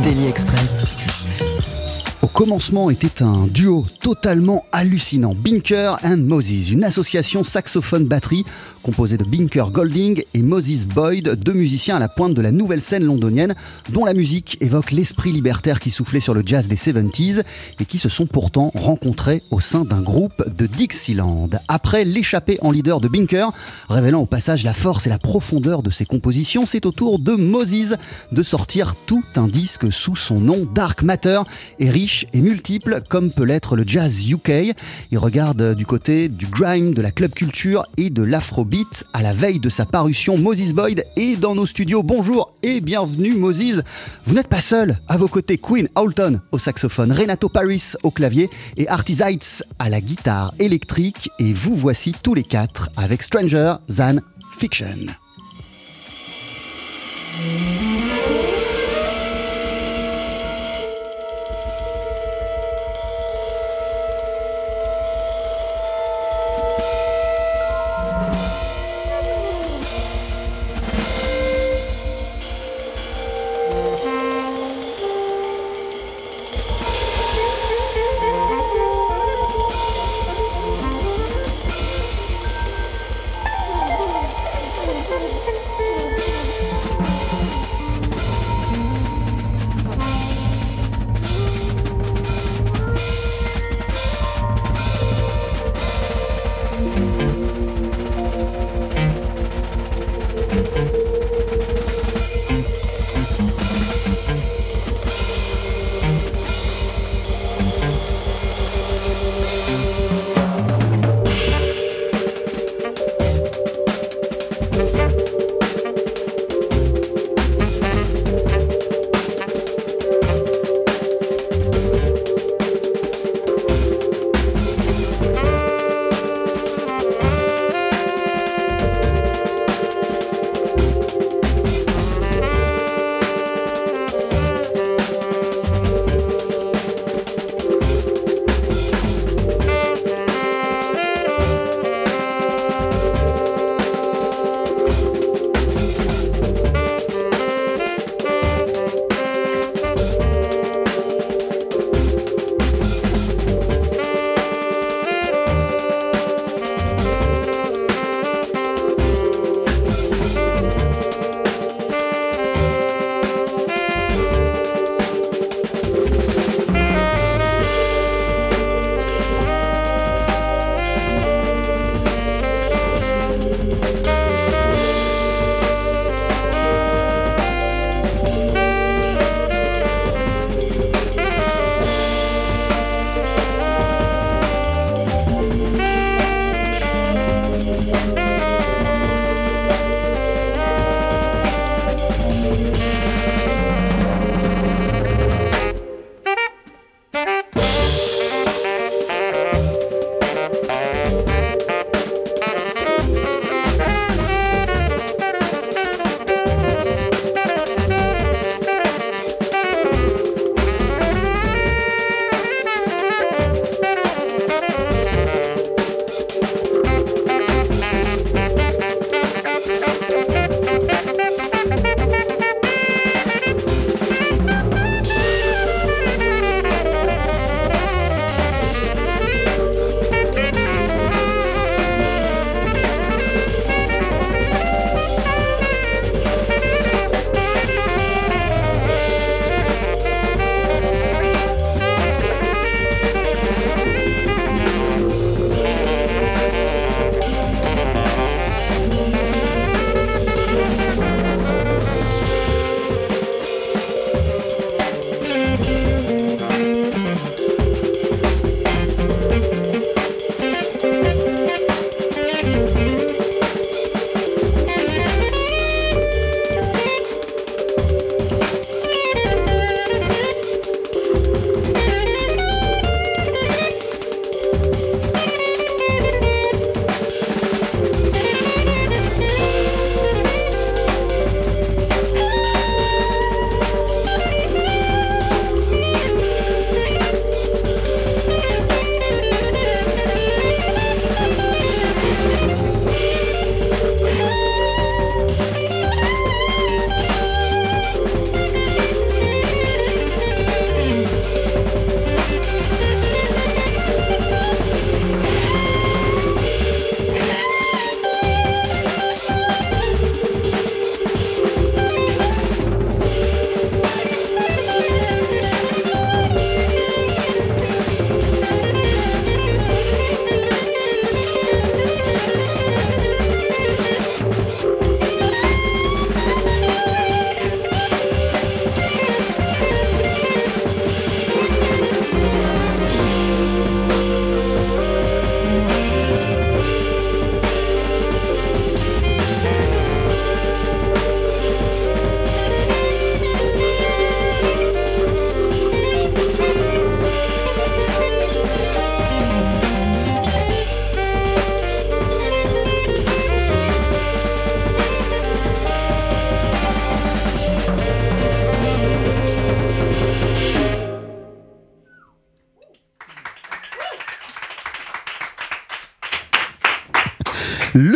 Daily Express. Commencement était un duo totalement hallucinant, Binker and Moses, une association saxophone-batterie composée de Binker Golding et Moses Boyd, deux musiciens à la pointe de la nouvelle scène londonienne, dont la musique évoque l'esprit libertaire qui soufflait sur le jazz des 70s et qui se sont pourtant rencontrés au sein d'un groupe de Dixieland. Après l'échappée en leader de Binker, révélant au passage la force et la profondeur de ses compositions, c'est au tour de Moses de sortir tout un disque sous son nom Dark Matter et riche et multiple comme peut l'être le jazz UK. Il regarde du côté du grime, de la club culture et de l'afrobeat à la veille de sa parution. Moses Boyd est dans nos studios. Bonjour et bienvenue Moses. Vous n'êtes pas seul. À vos côtés, Queen Alton au saxophone, Renato Paris au clavier et Artie Zeitz à la guitare électrique. Et vous voici tous les quatre avec Stranger Than Fiction.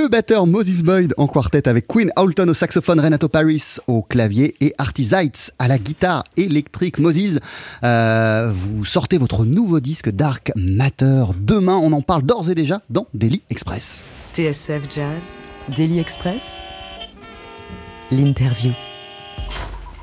Le batteur Moses Boyd en quartet avec Queen Alton au saxophone, Renato Paris au clavier et Artie Zeitz à la guitare électrique. Moses, euh, vous sortez votre nouveau disque Dark Matter. Demain, on en parle d'ores et déjà dans Daily Express. TSF Jazz, Daily Express, l'interview.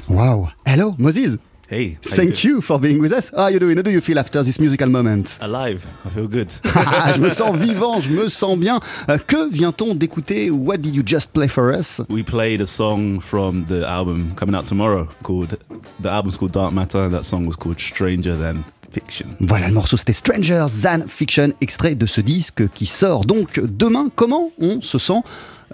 Wow. Hello, Moses. Hey, Thank you for being with us. How are you doing? How do you feel after this musical moment? Alive. I feel good. Je me sens vivant, je me sens bien. Euh, que vient-on d'écouter? What did you just play for us? we played a song from the album coming out tomorrow called the album's called Dark Matter and that song was called Stranger Than Fiction. Voilà, le morceau c'était Stranger Than Fiction, extrait de ce disque qui sort donc demain. Comment on se sent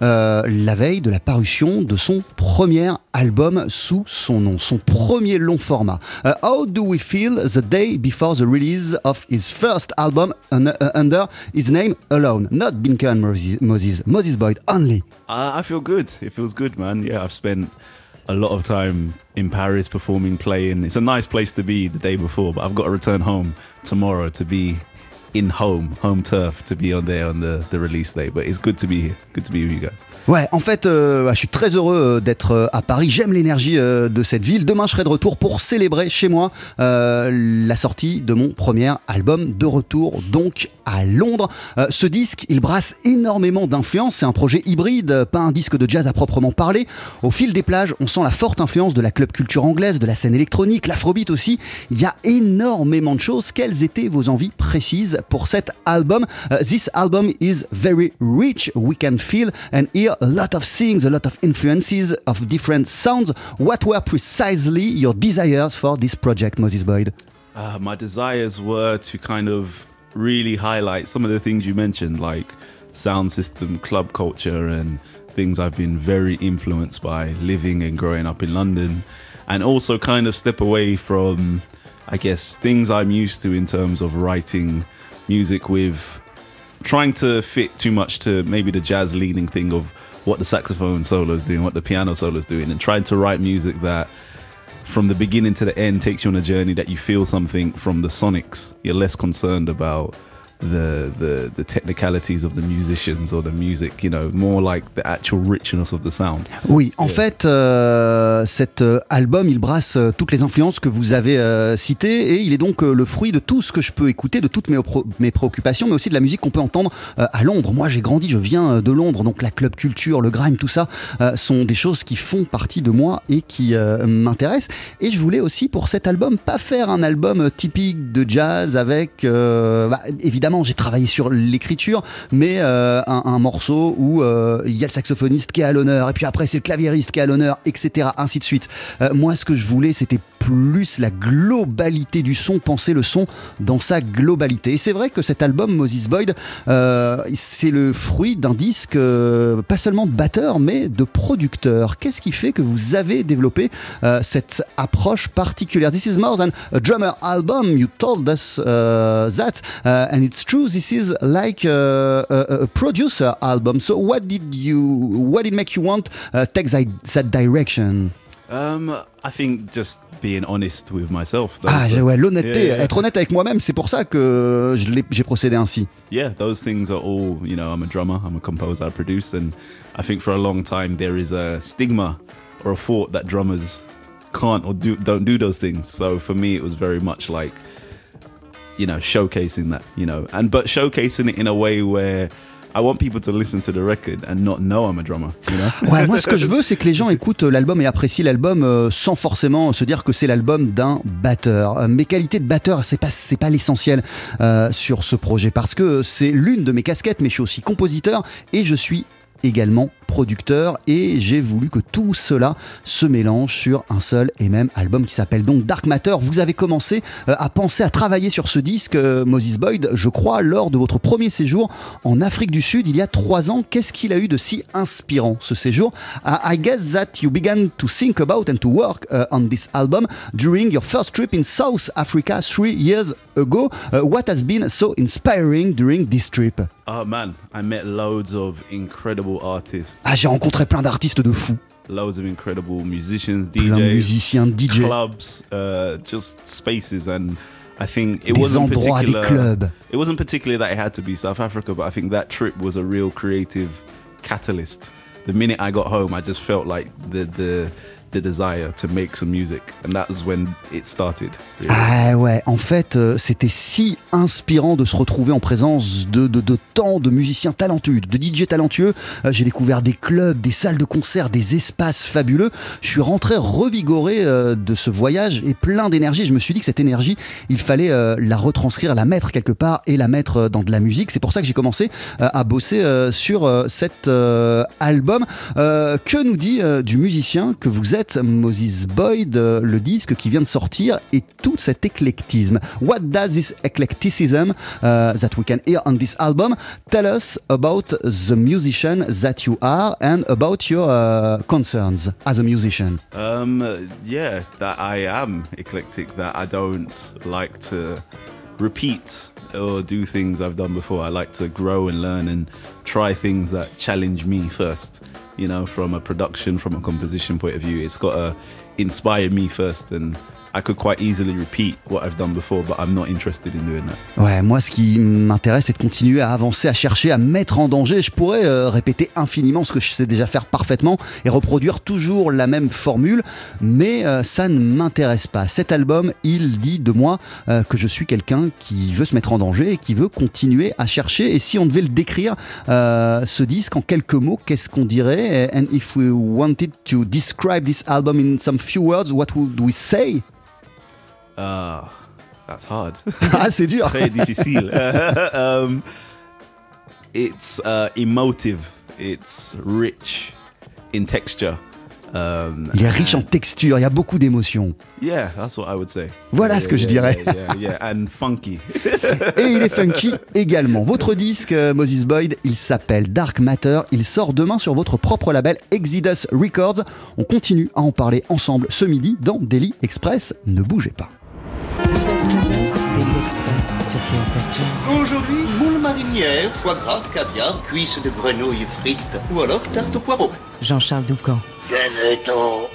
euh, la veille de la parution de son premier album sous son nom, son premier long format. Uh, how do we feel the day before the release of his first album un- under his name alone? Not Binker and Moses, Moses, Moses Boyd only. Uh, I feel good. It feels good, man. Yeah, I've spent a lot of time in Paris performing, playing. It's a nice place to be the day before, but I've got to return home tomorrow to be in home, home turf, to be on there on the, release day. But it's good to be here. Good to be with you guys. Ouais, en fait, euh, je suis très heureux euh, d'être euh, à Paris. J'aime l'énergie de cette ville. Demain, je serai de retour pour célébrer chez moi la sortie de mon premier album de retour, donc à Londres. Ce disque, il brasse énormément d'influences. C'est un projet hybride, pas un disque de jazz à proprement parler. Au fil des plages, on sent la forte influence de la club culture anglaise, de la scène électronique, l'afrobeat aussi. Il y a énormément de choses. Quelles étaient vos envies précises pour cet album Uh, This album is very rich. We can feel and hear a lot of things, a lot of influences of different sounds. What were precisely your desires for this project, Moses Boyd? Uh, my desires were to kind of really highlight some of the things you mentioned, like sound system, club culture, and things I've been very influenced by living and growing up in London, and also kind of step away from, I guess, things I'm used to in terms of writing music with trying to fit too much to maybe the jazz leaning thing of what the saxophone solo is doing, what the piano solo is doing, and trying to write music that from the beginning to the end takes you on a journey that you feel something from the sonics. You're less concerned about the the the technicalities of the musicians or the music, you know, more like the actual richness of the sound. Oui, en fait, euh, cet euh, album, il brasse euh, toutes les influences que vous avez euh, citées et il est donc euh, le fruit de tout ce que je peux écouter, de toutes mes, pro- mes préoccupations, mais aussi de la musique qu'on peut entendre à Londres. Moi, j'ai grandi, je viens de Londres, donc la club culture, le grime, tout ça sont des choses qui font partie de moi et qui m'intéressent. Et je voulais aussi pour cet album pas faire un album typique de jazz avec, bah, évidemment, j'ai travaillé sur l'écriture, mais euh, un, morceau où euh, il y a le saxophoniste qui est à l'honneur, et puis après c'est le claviériste qui est à l'honneur, etc. Ainsi de suite. Euh, moi, ce que je voulais, c'était plus la globalité du son, penser le son dans sa globalité. Et c'est vrai que cet album, Moses Boyd, euh, c'est le fruit d'un disque, euh, pas seulement de batteur, mais de producteur. Qu'est-ce qui fait que vous avez développé euh, cette approche particulière? This is more than a drummer album. You told us that, uh, and it's true. This is like uh, a, a producer album. So, what did you, what did make you want uh, take that, that direction? Um, I think just being honest with myself. Ah, are- ouais, l'honnêteté, Yeah, yeah. être honnête avec moi-même, c'est pour ça que j'ai procédé ainsi. yeah, those things are all, you know, I'm a drummer, I'm a composer, I produce, and I think for a long time there is a stigma or a thought that drummers can't or do don't do those things. So for me, it was very much like, you know, showcasing that, you know, and but showcasing it in a way where I want people to listen to the record and not know I'm a drummer, you know? Ouais, moi ce que je veux, c'est que les gens écoutent l'album et apprécient l'album euh, sans forcément se dire que c'est l'album d'un batteur. Euh, Mes qualités de batteur, c'est pas c'est pas l'essentiel euh, sur ce projet parce que c'est l'une de mes casquettes, mais je suis aussi compositeur et je suis également producteur et j'ai voulu que tout cela se mélange sur un seul et même album qui s'appelle donc Dark Matter. Vous avez commencé euh, à penser à travailler sur ce disque, euh, Moses Boyd, je crois, lors de votre premier séjour en Afrique du Sud il y a trois ans. Qu'est-ce qu'il a eu de si inspirant ce séjour? I I guess that you began to think about and to work uh, on this album during your first trip in South Africa three years ago. What has been so inspiring during this trip? Oh man, I met loads of incredible artists, Ah, j'ai rencontré plein d'artistes de fous, loads of incredible musicians, plein de DJs, musiciens, DJ, clubs, uh, just spaces, and I think it des wasn't endroits, des particular. clubs. It wasn't particularly that it had to be South Africa, but I think that trip was a real creative catalyst. The minute I got home, I just felt like the the the desire to make some music, and that was when it started. really. Ah ouais, en fait, euh, c'était si inspirant de se retrouver en présence de, de, de tant de musiciens talentueux, de DJ talentueux. Euh, J'ai découvert des clubs, des salles de concert, des espaces fabuleux. Je suis rentré revigoré euh, de ce voyage et plein d'énergie. Je me suis dit que cette énergie, il fallait la retranscrire, la mettre quelque part et la mettre dans de la musique. C'est pour ça que j'ai commencé à bosser sur cet album. Que nous dit du musicien que vous êtes, Moses Boyd, euh, le disque qui vient de sortir et tout cet éclectisme What does this eclecticism uh, that we can hear on this album? Tell us about the musician that you are and about your uh, concerns as a musician? Um, yeah, that I am eclectic. That I don't like to repeat or do things I've done before. I like to grow and learn and try things that challenge me first. You know, from a production, from a composition point of view, it's got to inspire me first. And I could quite easily repeat what I've done before, but I'm not interested in doing that. Ouais, moi ce qui m'intéresse c'est de continuer à avancer, à chercher, à mettre en danger. Je pourrais euh, répéter infiniment ce que je sais déjà faire parfaitement et reproduire toujours la même formule, mais euh, ça ne m'intéresse pas. Cet album, il dit de moi euh, que je suis quelqu'un qui veut se mettre en danger et qui veut continuer à chercher. Et si on devait le décrire, euh, ce disque en quelques mots, qu'est-ce qu'on dirait? And if we wanted to describe this album in some few words, what would we say? Ah, that's hard. Ah, c'est dur Très difficile. um, it's uh, emotive. It's rich in texture. Um, Il est riche en texture, il y a beaucoup d'émotions. Yeah, that's what I would say. Voilà Yeah, ce que je dirais. Yeah, and funky. Et il est funky également. Votre disque, euh, Moses Boyd, il s'appelle Dark Matter. Il sort demain sur votre propre label Exodus Records. On continue à en parler ensemble ce midi dans Daily Express. Ne bougez pas. Aujourd'hui, moule marinière, foie gras, caviar, cuisses de grenouille frites ou alors tarte au poireau. Jean-Charles Doucan. Venez-t'en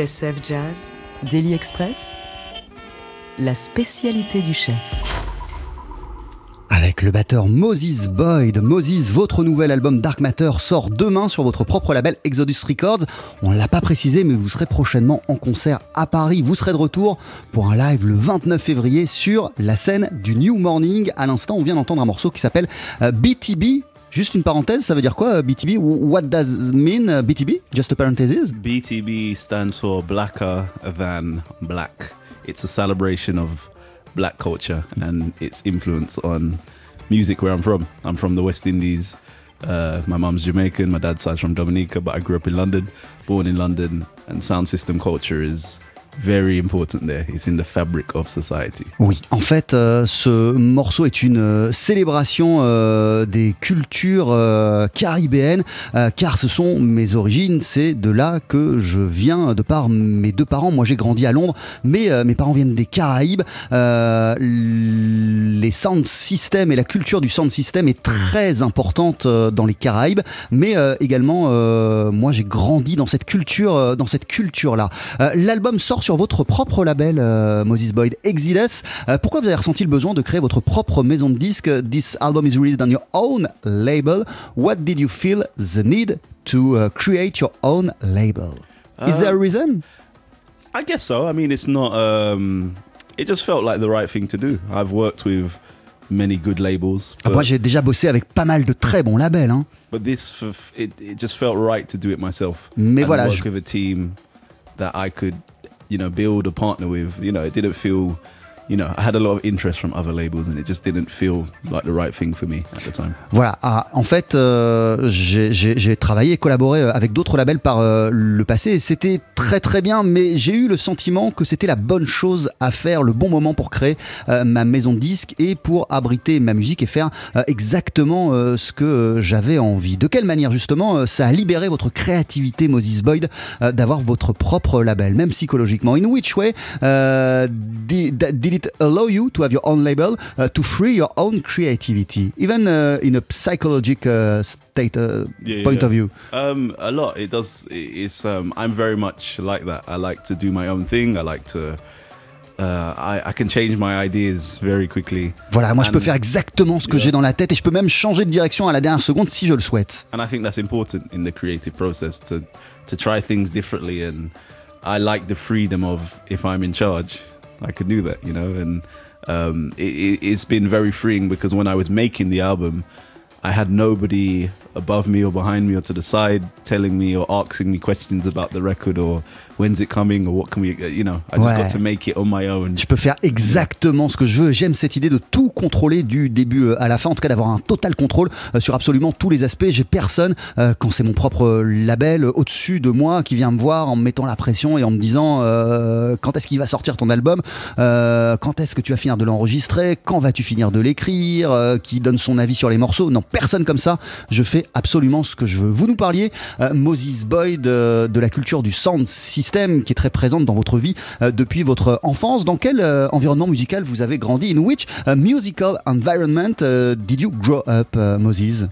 TSF Jazz, Daily Express, la spécialité du chef. Avec le batteur Moses Boyd. Moses, votre nouvel album Dark Matter sort demain sur votre propre label Exodus Records. On ne l'a pas précisé, mais vous serez prochainement en concert à Paris. Vous serez de retour pour un live le 29 février sur la scène du New Morning. À l'instant, on vient d'entendre un morceau qui s'appelle euh, BTB. Juste une parenthèse, ça veut dire quoi euh, BTB What does mean euh, BTB Just a parenthesis BTB stands for Blacker Than Black. It's a celebration of black culture and its influence on music where I'm from. I'm from the West Indies. Uh, my mum's Jamaican, my dad's side's from Dominica, but I grew up in London, born in London, and sound system culture is very important there. It's in the fabric of society. Oui, en fait, euh, ce morceau est une euh, célébration euh, des cultures caribéennes, car ce sont mes origines, c'est de là que je viens, de par mes deux parents. Moi, j'ai grandi à Londres, mais mes parents viennent des Caraïbes. Les sound systems et la culture du sound system est très importante dans les Caraïbes, mais également, moi, j'ai grandi dans cette culture, dans cette culture-là. L'album sort sur votre propre label, euh, Moses Boyd Exodus. Euh, pourquoi vous avez ressenti le besoin de créer votre propre maison de disques? This album is released on your own label. What did you feel the need to uh, create your own label? Is there a reason? I guess so. I mean, it's not. Um, it just felt like the right thing to do. I've worked with many good labels, Ah, but, Moi, j'ai déjà bossé avec pas mal de très bons labels. Hein. but this it, it just felt right to do it myself. Mais and voilà, work je- with a team that I could, you know, build a partner with. You know, it didn't feel. You know, I had a lot of interest from other labels, and it just didn't feel like the right thing for me at the time. Voilà, en fait, euh, j'ai- travaillé et collaboré euh, avec d'autres labels par euh, le passé et c'était très très bien, mais j'ai eu le sentiment que c'était la bonne chose à faire, le bon moment pour créer ma maison de disques et pour abriter ma musique et faire exactement ce que j'avais envie. De quelle manière justement ça a libéré votre créativité, Moses Boyd, d'avoir votre propre label, même psychologiquement In which way it allow you to have your own label, uh, to free your own creativity, even uh, in a psychological uh, state uh, Yeah, point yeah. of view? Um, a lot. It does. it- It's. Um, I'm very much like that. I like to do my own thing. I like to. Uh, I, I can change my ideas very quickly. Voilà, moi je peux faire exactement ce que Yeah. j'ai dans la tête et je peux même changer de direction à la dernière seconde si je le souhaite. and I think that's important in the creative process to to try things differently. And I like the freedom of if I'm in charge, I could do that. You know, and um, it, it, it's been very freeing because when I was making the album, I had nobody above me or behind me or to the side telling me or asking me questions about the record or when's it coming or what can we, you know, I just Ouais. got to make it on my own. Je peux faire exactement ce que je veux. J'aime cette idée de tout contrôler du début euh, à la fin, en tout cas d'avoir un total contrôle euh, sur absolument tous les aspects. J'ai personne, euh, quand c'est mon propre label, au-dessus de moi, qui vient me voir en me mettant la pression et en me disant euh, quand est-ce qu'il va sortir ton album, Euh, quand est-ce que tu vas finir de l'enregistrer, quand vas-tu finir de l'écrire, qui donne son avis sur les morceaux. Non, personne comme ça. Je fais absolument ce que je veux. Vous nous parliez, Moses Boyd, de la culture du sound system qui est très présente dans votre vie euh, depuis votre enfance. Dans quel euh, environnement musical vous avez grandi? In which uh, musical environment uh, did you grow up, uh, Moses?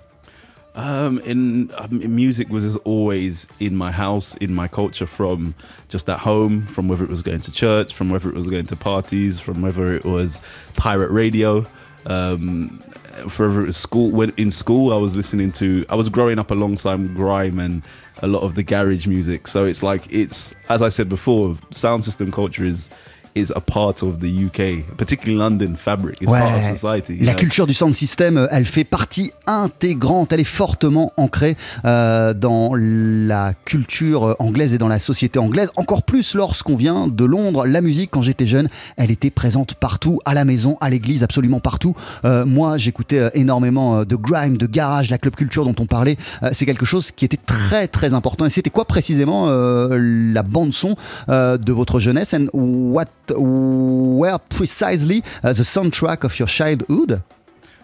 Um, in um, music was always in my house, in my culture, from just at home, from whether it was going to church, from whether it was going to parties, from whether it was pirate radio, um, for school. When in school, I was listening to, I was growing up alongside grime and a lot of the garage music. So it's like it's, as I said before, sound system culture is is a part of the UK, particularly London fabric. It's part of society. you La know? culture du sound system, euh, elle fait partie intégrante, elle est fortement ancrée euh, dans la culture anglaise et dans la société anglaise. Encore plus lorsqu'on vient de Londres. La musique, quand j'étais jeune, elle était présente partout, à la maison, à l'église, absolument partout. Euh, moi, j'écoutais euh, énormément euh, de grime, de garage, la club culture dont on parlait. Euh, C'est quelque chose qui était très très important. Et c'était quoi précisément euh, la bande son euh, de votre jeunesse? And what were precisely uh, the soundtrack of your childhood?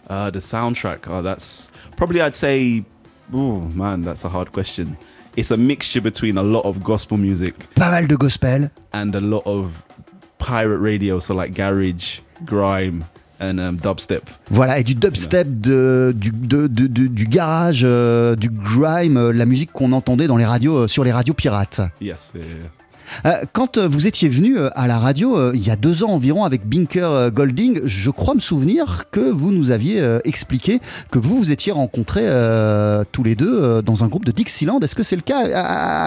Uh, the soundtrack. Oh, that's probably I'd say. Oh man, that's a hard question. It's a mixture between a lot of gospel music Pas mal de gospel. and a lot of pirate radio, so like garage, grime, and um, dubstep. Voilà, et du dubstep, de, du, de- de- de- du garage, euh, du grime, euh, la musique qu'on entendait dans les radios, euh, sur les radios pirates. Yes, yeah, yeah. Euh, quand euh, vous étiez venu euh, à la radio il y a deux ans environ avec Binker Golding, je crois me souvenir que vous nous aviez expliqué que vous vous étiez rencontrés tous les deux dans un groupe de Dixieland. Est-ce que c'est le cas?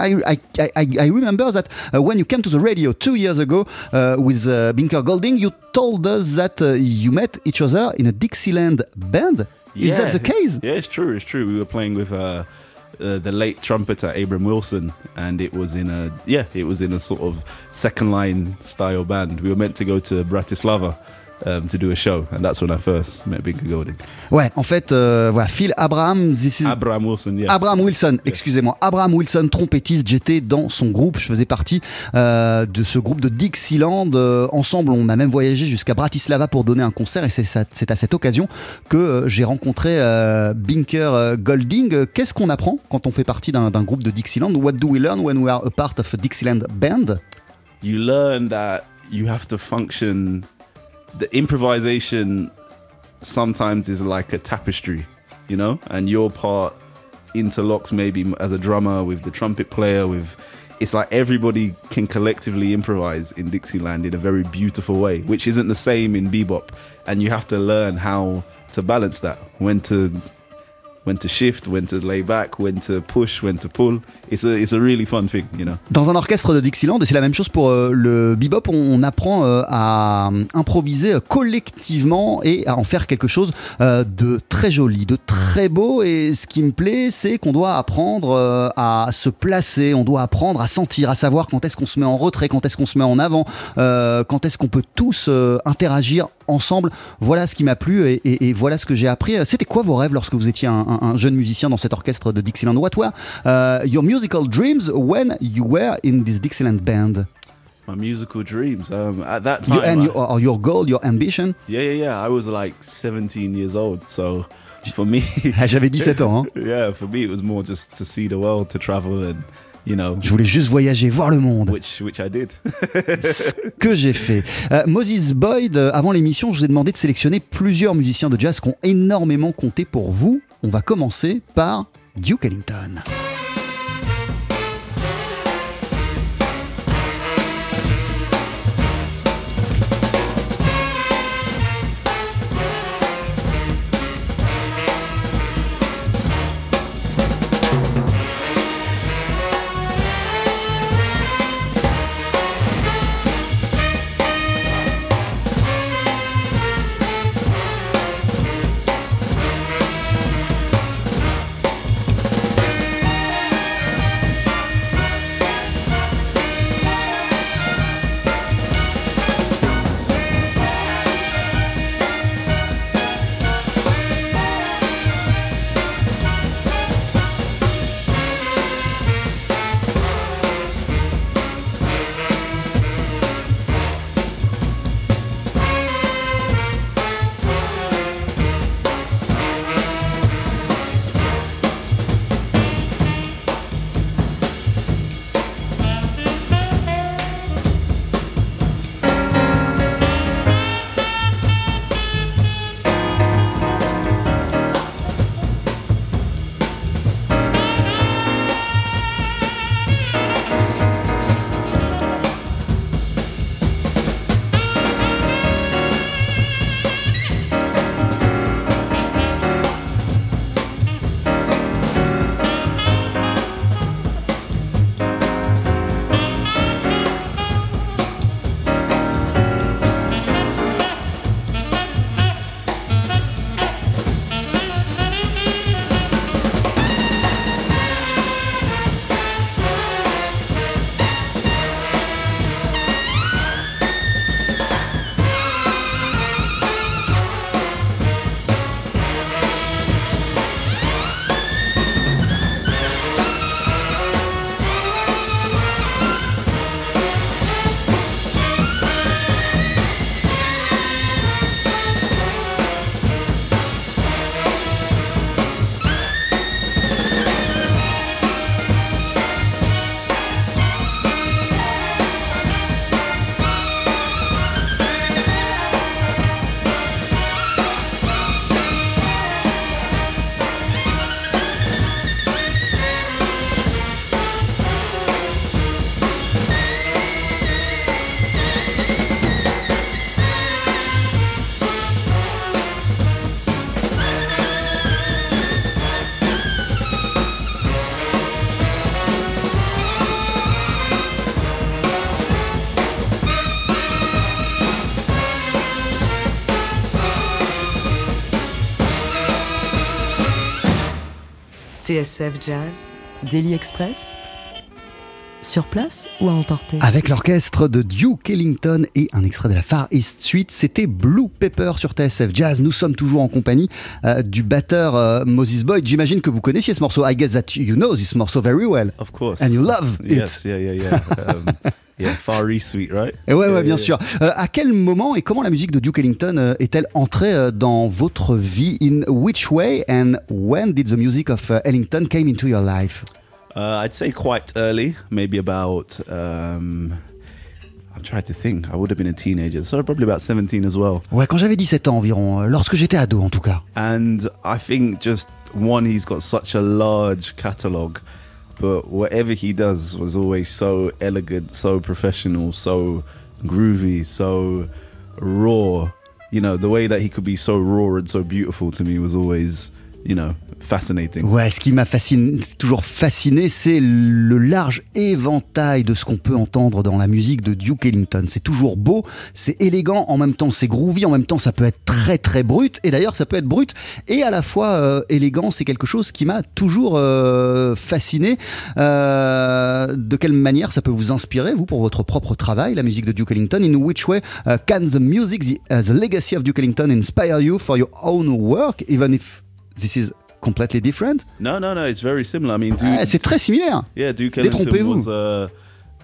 I, I, I, I remember that uh, when you came to the radio two years ago uh, with uh, Binker Golding, you told us that you met each other in a Dixieland band? Is that the case? Yeah, it's true. It's true. We were playing with uh, uh, the late trumpeter Abram Wilson, and it was in a yeah, it was in a sort of second line style band. We were meant to go to Bratislava um, to do a show, and that's when I first met Binka Golding. Ouais, en fait, euh, voilà, Phil Abraham, this is- Abraham Wilson, yes. Abraham Wilson, excusez-moi, Abraham Wilson, trompettiste, j'étais dans son groupe, je faisais partie euh, de ce groupe de Dixieland. Euh, ensemble, on a même voyagé jusqu'à Bratislava pour donner un concert et c'est à cette occasion que j'ai rencontré Binker Golding. Qu'est-ce qu'on apprend quand on fait partie d'un d'un groupe de Dixieland? What do we learn when we are a part of a Dixieland band? You learn that you have to function the improvisation sometimes is like a tapestry you know? And your part interlocks maybe as a drummer with the trumpet player with it's like everybody can collectively improvise in Dixieland in a very beautiful way which isn't the same in bebop. And you have to learn how to balance that when to to shift when to lay back when to push when to pull it's a it's a really fun thing you know Dans un orchestre de Dixieland, et c'est la même chose pour euh, le bebop, on, apprend euh, à euh, improviser collectivement et à en faire quelque chose de très joli, de très beau. Et ce qui me plaît, c'est qu'on doit apprendre à se placer, on doit apprendre à sentir, à savoir quand est-ce qu'on se met en retrait, quand est-ce qu'on se met en avant, quand est-ce qu'on peut tous interagir ensemble. Voilà ce qui m'a plu et, voilà ce que j'ai appris. C'était quoi vos rêves lorsque vous étiez un- un jeune musicien dans cet orchestre de Dixieland What were uh, your musical dreams when you were in this Dixieland band? my musical dreams um at that time You, and I- your, or your goal, your ambition? Yeah, yeah, yeah. I was like 17 years old. So for me, Ah, J'avais 17 ans. hein. yeah, for me, it was more just to see the world, to travel, and you know, Je voulais juste voyager, voir le monde. which which I did. ce que j'ai fait. Euh, Moses Boyd, euh, avant l'émission, je vous ai demandé de sélectionner plusieurs musiciens de jazz qui ont énormément compté pour vous. On va commencer par Duke Ellington. TSF Jazz, Daily Express sur place ou à emporter Avec l'orchestre de Duke Ellington et un extrait de la Far East Suite, c'était Blue Pepper sur TSF Jazz. Nous sommes toujours en compagnie euh, du batteur euh, Moses Boyd. J'imagine que vous connaissiez ce morceau. I guess that you know this morceau very well. Of course. And you love it. Yes, yeah, yeah, yeah. Um, yeah, Far East Suite, right? Et ouais, Yeah, ouais, bien yeah. sûr. Euh, à quel moment et comment la musique de Duke Ellington euh, est-elle entrée euh, dans votre vie? In which way and when did the music of Ellington came into your life? Uh, I'd say quite early, maybe about. Um, I'm trying to think. I would have been a teenager, so probably about 17 as well. Ouais, quand j'avais 17 ans environ, lorsque j'étais ado en tout cas. And I think just one, he's got such a large catalogue, but whatever he does was always so elegant, so professional, so groovy, so raw. You know, the way that he could be so raw and so beautiful to me was always, you know, fascinating. Ouais, ce qui m'a toujours fasciné, c'est le large éventail de ce qu'on peut entendre dans la musique de Duke Ellington. C'est toujours beau, c'est élégant, en même temps c'est groovy, en même temps ça peut être très très brut, et d'ailleurs ça peut être brut et à la fois euh, élégant. C'est quelque chose qui m'a toujours euh, fasciné. Euh, de quelle manière ça peut vous inspirer, vous, pour votre propre travail, la musique de Duke Ellington? In which way uh, can the music, the, uh, the legacy of Duke Ellington inspire you for your own work, even if this is completely different No, no, no, it's very similar. I mean, Duke, Ah, c'est très similaire. Yeah, Duke Ellington was a,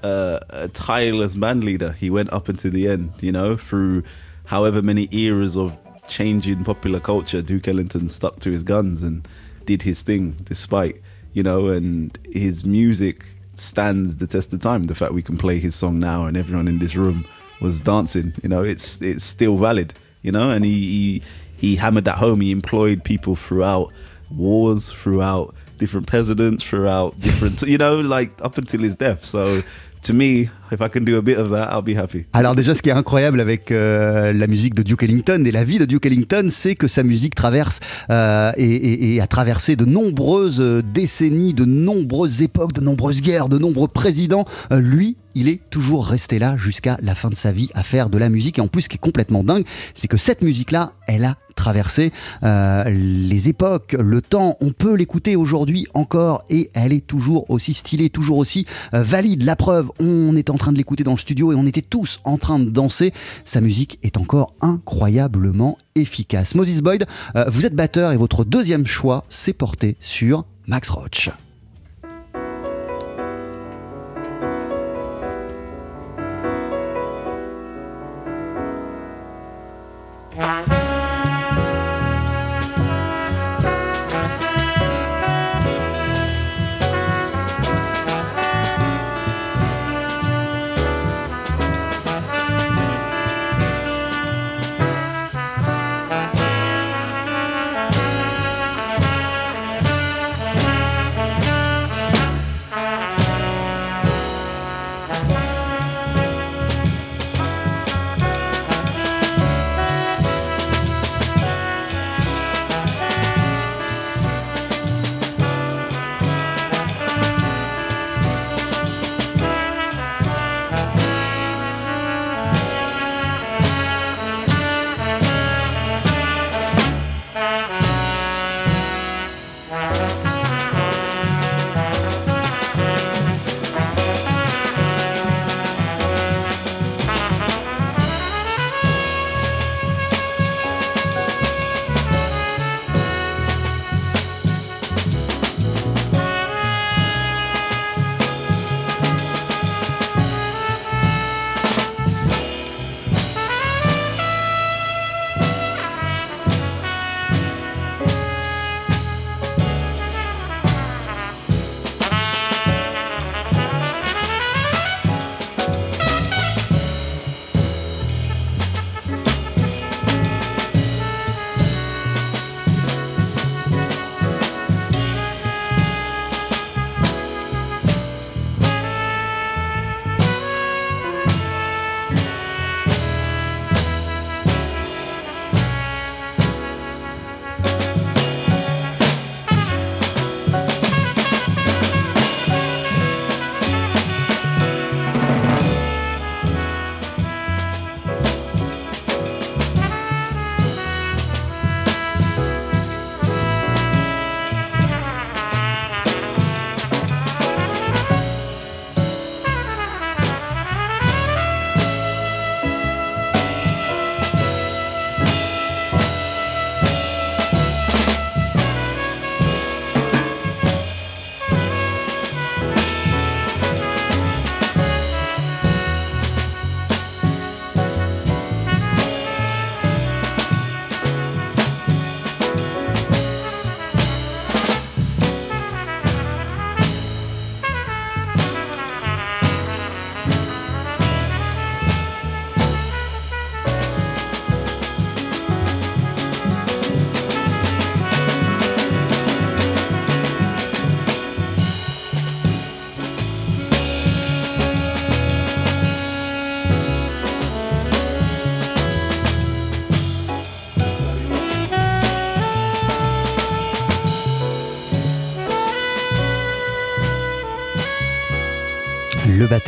a, a tireless band leader. He went up until the end, you know, through however many eras of changing popular culture. Duke Ellington stuck to his guns and did his thing despite, you know, and his music stands the test of time. The fact we can play his song now and everyone in this room was dancing, you know, it's it's still valid, you know, and he he, he hammered that home. He employed people throughout wars, throughout different presidents, throughout different, you know, like up until his death. So to me, if I can do a bit of that, I'll be happy. Alors déjà, ce qui est incroyable avec euh, la musique de Duke Ellington et la vie de Duke Ellington, c'est que sa musique traverse euh, et, a traversé de nombreuses euh, décennies, de nombreuses époques, de nombreuses guerres, de nombreux présidents. Lui, il est toujours resté là jusqu'à la fin de sa vie à faire de la musique. Et en plus, ce qui est complètement dingue, c'est que cette musique-là, elle a traversé euh, les époques, le temps. On peut l'écouter aujourd'hui encore et elle est toujours aussi stylée, toujours aussi euh, valide. La preuve, on est en train de l'écouter dans le studio et on était tous en train de danser. Sa musique est encore incroyablement efficace. Moses Boyd, euh, vous êtes batteur et votre deuxième choix s'est porté sur Max Roach.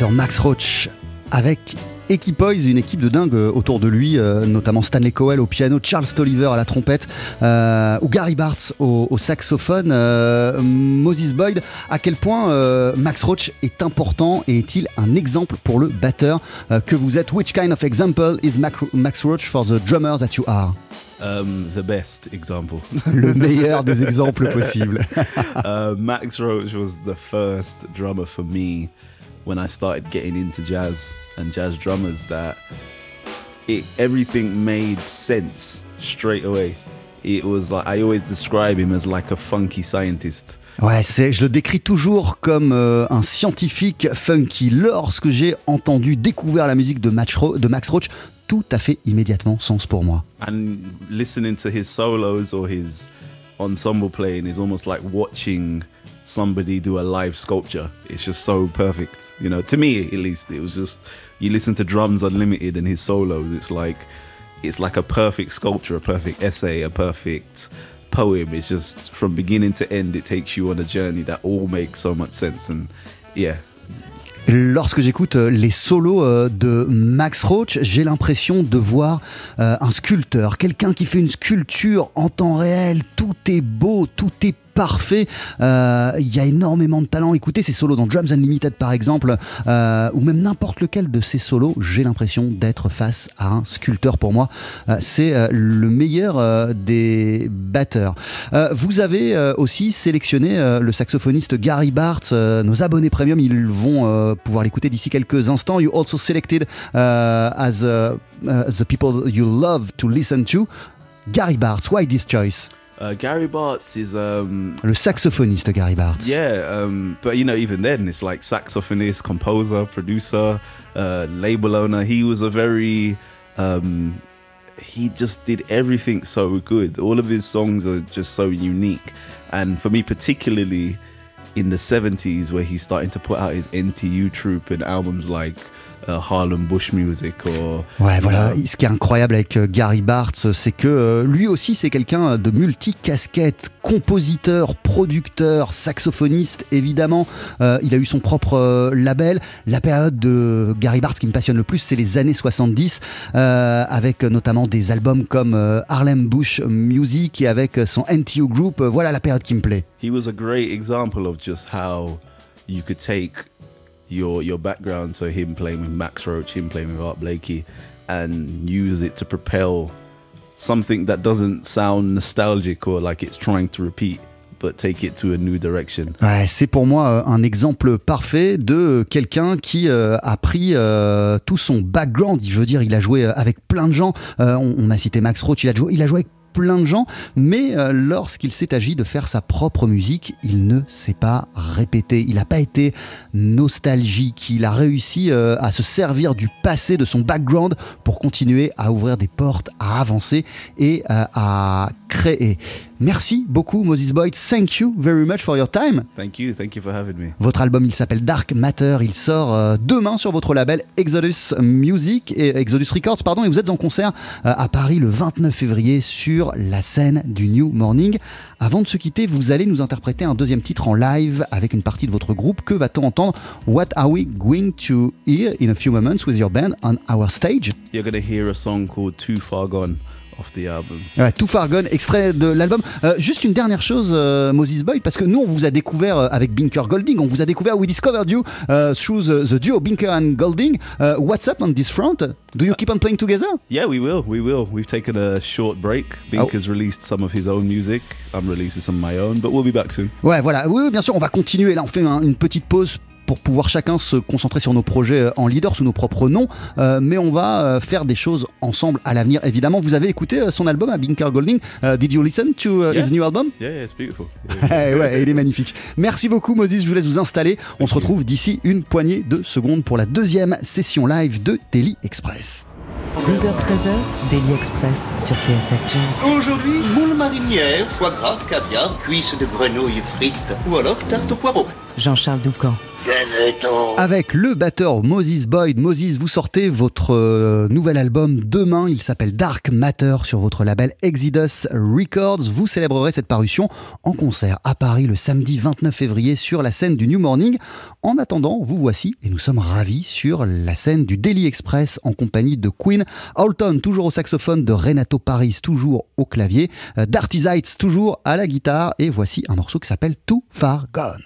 Max Roach avec Equipoise, une équipe de dingue euh, autour de lui, euh, notamment Stanley Cowell au piano, Charles Tolliver à la trompette, euh, ou Gary Bartz au, au saxophone, euh, Moses Boyd. À quel point Max Roach est important et est-il un exemple pour le batteur que vous êtes? Which kind of example is Max Roach for the drummer that you are? Um, the best example. Le meilleur des exemples possibles. uh, Max Roach was the first drummer for me when I started getting into jazz and jazz drummers that it everything made sense straight away. It was like I always describe him as like a funky scientist. Ouais, c'est, je le décris toujours comme euh, un scientifique funky. Lorsque j'ai entendu, découvert la musique de, Max Ro- de Max Roach, tout a fait immédiatement sens pour moi. And listening to his solos or his ensemble playing is almost like watching somebody do a live sculpture. It's just so perfect. You know, to me at least, it was just you listen to Drums Unlimited and his solos, it's like it's like a perfect sculpture, a perfect essay, a perfect poem. It's just from beginning to end it takes you on a journey that all makes so much sense and yeah, Lorsque j'écoute euh, les solos euh, de Max Roach, j'ai l'impression de voir euh, un sculpteur, quelqu'un qui fait une sculpture en temps réel. Tout est beau, tout est parfait. Euh, Il y a énormément de talent. Écoutez ces solos dans Drums Unlimited par exemple, euh, ou même n'importe lequel de ces solos, j'ai l'impression d'être face à un sculpteur pour moi. Euh, C'est le meilleur des batteurs. Vous avez aussi sélectionné le saxophoniste Gary Bartz. Nos abonnés premium, ils vont pouvoir l'écouter d'ici quelques instants. You also selected as uh, the people you love to listen to. Gary Bartz, why this choice? Uh, Gary Bartz is um Le saxophoniste Gary Bartz. Yeah, um, but you know, even then, it's like saxophonist, composer, producer, uh, label owner. He was a very, um, he just did everything so good. All of his songs are just so unique. And for me, particularly in the 70s, where he's starting to put out his NTU troupe and albums like Harlem Bush Music or. Ouais, voilà. know, Ce qui est incroyable avec euh, Gary Bartz, c'est que euh, lui aussi, c'est quelqu'un de multicasquette, compositeur, producteur, saxophoniste, évidemment. Euh, il a eu son propre euh, label. La période de Gary Bartz qui me passionne le plus, c'est les années 70, euh, avec euh, notamment des albums comme euh, Harlem Bush Music et avec euh, son NTO Group. Euh, Voilà la période qui me plaît. he was a great example of just how you could take your your background, so him playing with Max Roach, him playing with Art Blakey, and use it to propel something that doesn't sound nostalgic or like it's trying to repeat, but take it to a new direction. Ouais, c'est pour moi euh, un exemple parfait de quelqu'un qui euh, a pris euh, tout son background. Je veux dire, il a joué euh, avec plein de gens. Euh, on, on a cité Max Roach, il a joué, il a joué avec plein de gens, mais euh, lorsqu'il s'est agi de faire sa propre musique, il ne s'est pas répété. Il n'a pas été nostalgique. Il a réussi euh, à se servir du passé, de son background, pour continuer à ouvrir des portes, à avancer et euh, à créer. Merci beaucoup, Moses Boyd. Thank you very much for your time. Thank you, thank you for having me. Votre album, il s'appelle Dark Matter. Il sort euh, demain sur votre label Exodus Music et Exodus Records, pardon. Et vous êtes en concert euh, à Paris le 29 février sur la scène du New Morning. Avant de se quitter, vous allez nous interpréter un deuxième titre en live avec une partie de votre groupe. Que va-t-on entendre? What are we going to hear in a few moments with your band on our stage? You're gonna hear a song called Too Far Gone off the album. Ouais, Too Far Gone, extrait de l'album. Euh, juste une dernière chose, euh, Moses Boyd, parce que nous, on vous a découvert euh, avec Binker Golding. On vous a découvert, we discovered you uh, through the, the duo Binker and Golding. Uh, what's up on this front? Do you keep on playing together? Yeah, we will. We will. We've taken a short break. Bink has released some of his own music. I'm releasing some of my own, but we'll be back soon. Ouais, voilà. Oui, oui, bien sûr, on va continuer. Là, on fait un- une petite pause pour pouvoir chacun se concentrer sur nos projets euh, en leader sous nos propres noms, Euh, mais on va euh, faire des choses ensemble à l'avenir. Évidemment, vous avez écouté euh, son album à Binker Golding. Did you listen to uh, Yeah. his new album? Yeah, yeah, it's beautiful. Eh ouais, il est magnifique. Merci beaucoup Moses, je vous laisse vous installer. On se retrouve d'ici une poignée de secondes pour la deuxième session live de Daily Express. 12h-13h, Daily Express sur TSF Jazz. Aujourd'hui, moule marinière, foie gras, caviar, cuisses de grenouille frites ou alors tarte au poireau. Jean-Charles Doucan. Avec le batteur Moses Boyd. Moses, vous sortez votre euh, nouvel album demain. Il s'appelle Dark Matter sur votre label Exodus Records. Vous célébrerez cette parution en concert à Paris le samedi 29 février sur la scène du New Morning. En attendant, vous voici et nous sommes ravis sur la scène du Daily Express en compagnie de Queen, Alton toujours au saxophone, de Renato Paris toujours au clavier, euh, Darty Zeitz toujours à la guitare et voici un morceau qui s'appelle Too Far Gone.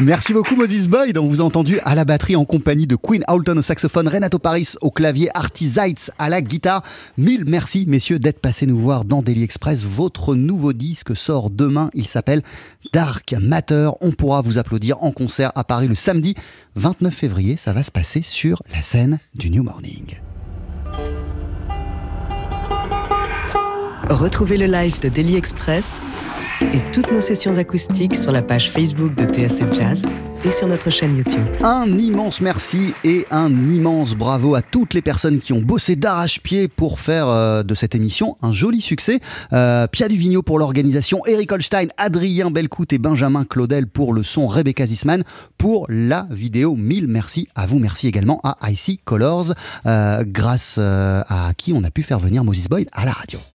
Merci beaucoup Moses Boyd. On vous a entendu à la batterie en compagnie de Queen Alton au saxophone, Renato Paris au clavier, Artie Zeitz à la guitare. Mille merci messieurs d'être passés nous voir dans Daily Express. Votre nouveau disque sort demain. Il s'appelle Dark Matter. On pourra vous applaudir en concert à Paris le samedi 29 février. Ça va se passer sur la scène du New Morning. Retrouvez le live de Daily Express et toutes nos sessions acoustiques sur la page Facebook de TSF Jazz et sur notre chaîne YouTube. Un immense merci et un immense bravo à toutes les personnes qui ont bossé d'arrache-pied pour faire euh, de cette émission un joli succès. Euh, Pia Duvigneau pour l'organisation, Eric Holstein, Adrien Belcout et Benjamin Claudel pour le son, Rebecca Zisman pour la vidéo. Mille merci à vous. Merci également à IC Colors, euh, grâce à qui on a pu faire venir Moses Boyd à la radio.